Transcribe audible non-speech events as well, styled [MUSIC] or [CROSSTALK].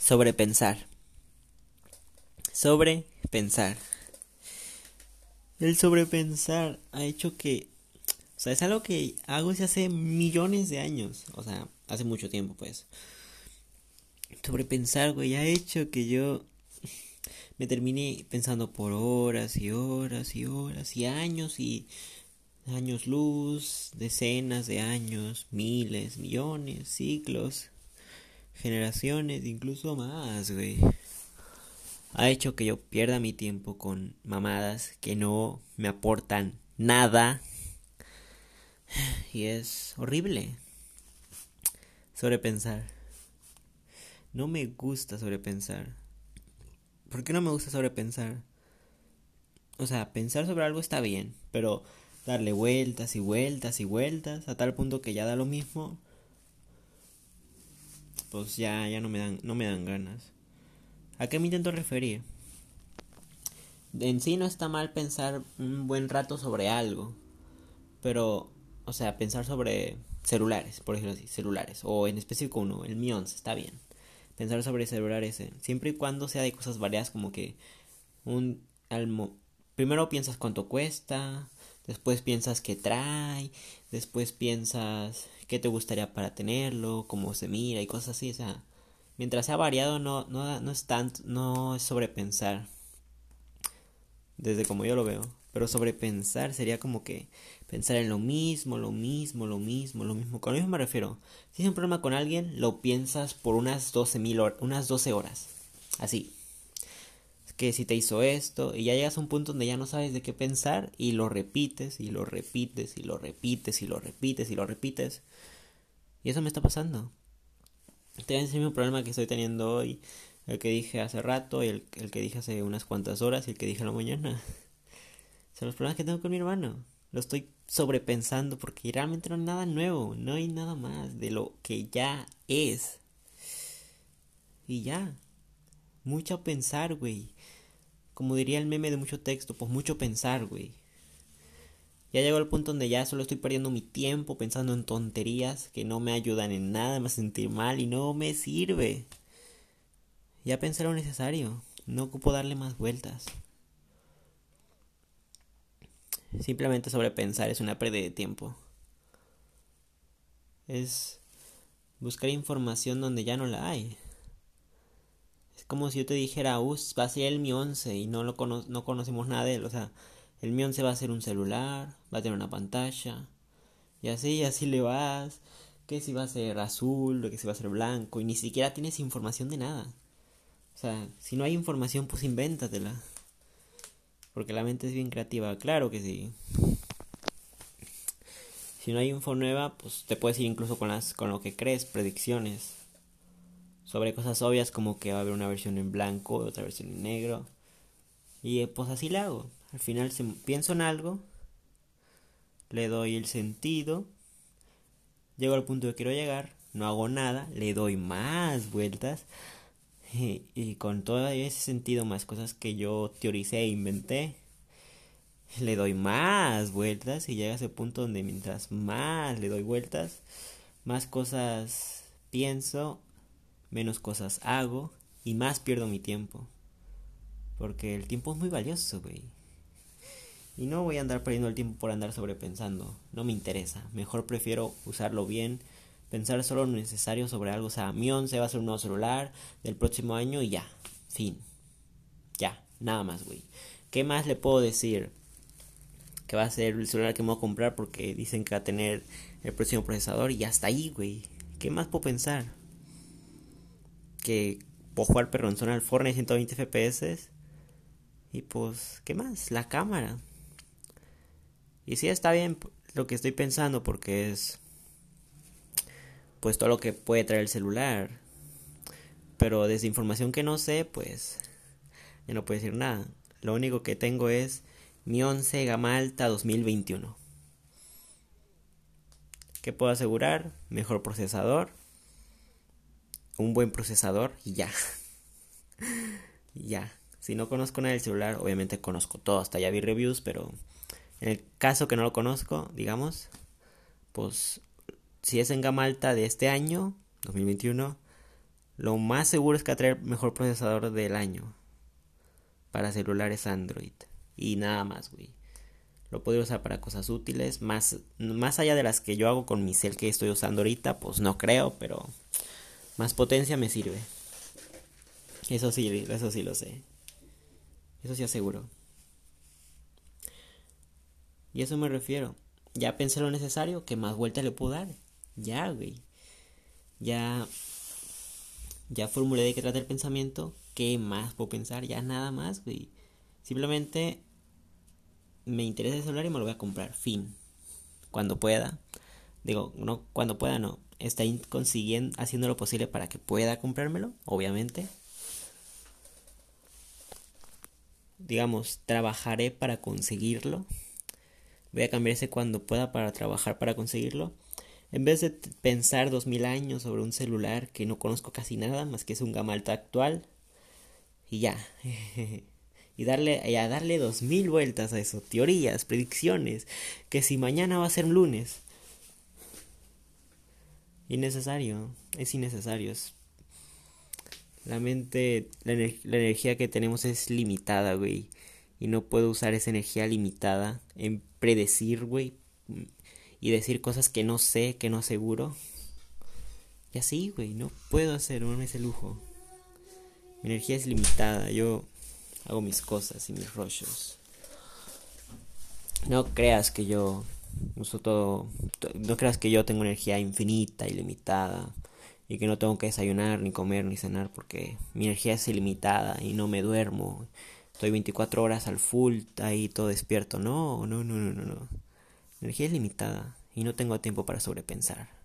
Sobrepensar. Sobrepensar. El sobrepensar ha hecho que... O sea, es algo que hago desde hace millones de años. O sea, hace mucho tiempo, pues. Sobrepensar, güey, ha hecho que yo me terminé pensando por horas y horas y horas y años y años luz, decenas de años, miles, millones, siglos generaciones, incluso más, güey. Ha hecho que yo pierda mi tiempo con mamadas que no me aportan nada. Y es horrible. Sobrepensar. No me gusta sobrepensar. ¿Por qué no me gusta sobrepensar? O sea, pensar sobre algo está bien, pero darle vueltas y vueltas y vueltas a tal punto que ya da lo mismo pues ya, ya no me dan, no me dan ganas. ¿A qué me intento referir? En sí no está mal pensar un buen rato sobre algo, pero, o sea, pensar sobre celulares, por ejemplo así, celulares, o en específico uno, el Mi está bien. Pensar sobre celulares, eh, siempre y cuando sea de cosas variadas, como que un primero piensas cuánto cuesta, después piensas qué trae, después piensas qué te gustaría para tenerlo, cómo se mira y cosas así, o sea, mientras sea variado no, no, no es tanto, no es sobrepensar, desde como yo lo veo, pero sobrepensar sería como que pensar en lo mismo, lo mismo, lo mismo, lo mismo, con lo mismo me refiero, si tienes un problema con alguien, lo piensas por unas 12 mil horas, unas 12 horas, así, que si te hizo esto y ya llegas a un punto donde ya no sabes de qué pensar y lo repites y lo repites y lo repites y lo repites y lo repites. Y eso me está pasando. Este es el mismo problema que estoy teniendo hoy, el que dije hace rato y el, el que dije hace unas cuantas horas y el que dije a la mañana. [LAUGHS] Son los problemas que tengo con mi hermano. Lo estoy sobrepensando porque realmente no hay nada nuevo, no hay nada más de lo que ya es. Y ya. Mucho pensar, güey. Como diría el meme de mucho texto, pues mucho pensar, güey. Ya llegó al punto donde ya solo estoy perdiendo mi tiempo pensando en tonterías que no me ayudan en nada, me sentir mal y no me sirve. Ya pensé lo necesario, no ocupo darle más vueltas. Simplemente sobrepensar es una pérdida de tiempo. Es buscar información donde ya no la hay como si yo te dijera, uh, va a ser el Mi 11 y no, lo no conocemos nada de él. O sea, el Mi 11 va a ser un celular, va a tener una pantalla. Y así, y así le vas. Que si va a ser azul, que si va a ser blanco. Y ni siquiera tienes información de nada. O sea, si no hay información, pues invéntatela. Porque la mente es bien creativa, claro que sí. Si no hay info nueva, pues te puedes ir incluso con las con lo que crees, predicciones sobre cosas obvias como que va a haber una versión en blanco, otra versión en negro. Y eh, pues así le hago. Al final pienso en algo, le doy el sentido, llego al punto que quiero llegar, no hago nada, le doy más vueltas y, [LAUGHS] y con todo ese sentido, más cosas que yo teoricé e inventé, le doy más vueltas y llega ese punto donde mientras más le doy vueltas, más cosas pienso menos cosas hago y más pierdo mi tiempo. Porque el tiempo es muy valioso, güey. Y no voy a andar perdiendo el tiempo por andar sobrepensando. No me interesa. Mejor prefiero usarlo bien. Pensar solo lo necesario sobre algo. O sea, mi 11 va a ser un nuevo celular del próximo año y ya. Fin. Ya. Nada más, güey. ¿Qué más le puedo decir? Que va a ser el celular que me voy a comprar porque dicen que va a tener el próximo procesador y hasta ahí, güey. ¿Qué más puedo pensar? Que puedo jugar perronzón al Fortnite 120 FPS. Y pues, ¿qué más? La cámara. Y sí está bien lo que estoy pensando porque es pues todo lo que puede traer el celular. Pero desde información que no sé, pues ya no puedo decir nada. Lo único que tengo es mi 11 gama alta 2021. ¿Qué puedo asegurar? Mejor procesador, un buen procesador y ya. [LAUGHS] ya. Si no conozco nada del celular, obviamente conozco todo, hasta ya vi reviews, pero en el caso que no lo conozco, digamos, pues si es en gama alta de este año, 2021, lo más seguro es que va a traer mejor procesador del año para celulares Android y nada más, güey. Lo podría usar para cosas útiles, más, más allá de las que yo hago con mi cel que estoy usando ahorita, pues no creo, pero más potencia me sirve. Eso sí, eso sí lo sé. Eso sí aseguro. Y eso me refiero. Ya pensé lo necesario, que más vuelta le puedo dar. Ya, güey. Ya. Ya formulé de qué trata el pensamiento. ¿Qué más puedo pensar? Ya nada más, güey. Simplemente me interesa el celular y me lo voy a comprar. Fin. Cuando pueda. Digo, no, cuando pueda no. Está consiguiendo, haciendo lo posible para que pueda comprármelo, obviamente. Digamos, trabajaré para conseguirlo. Voy a cambiar ese cuando pueda para trabajar para conseguirlo. En vez de pensar dos mil años sobre un celular que no conozco casi nada, más que es un gama alta actual. Y ya. [LAUGHS] y darle, y a darle dos mil vueltas a eso. Teorías, predicciones. Que si mañana va a ser lunes. Innecesario. Es innecesario. La mente, la, la energía que tenemos es limitada, güey. Y no puedo usar esa energía limitada en predecir, güey. Y decir cosas que no sé, que no aseguro. Y así, güey, no puedo hacer, no ese lujo. Mi energía es limitada, yo hago mis cosas y mis rollos. No creas que yo todo, no creas que yo tengo energía infinita, ilimitada y que no tengo que desayunar, ni comer, ni cenar porque mi energía es ilimitada y no me duermo. Estoy 24 horas al full, ahí todo despierto. No, no, no, no, no. no. Energía es limitada y no tengo tiempo para sobrepensar.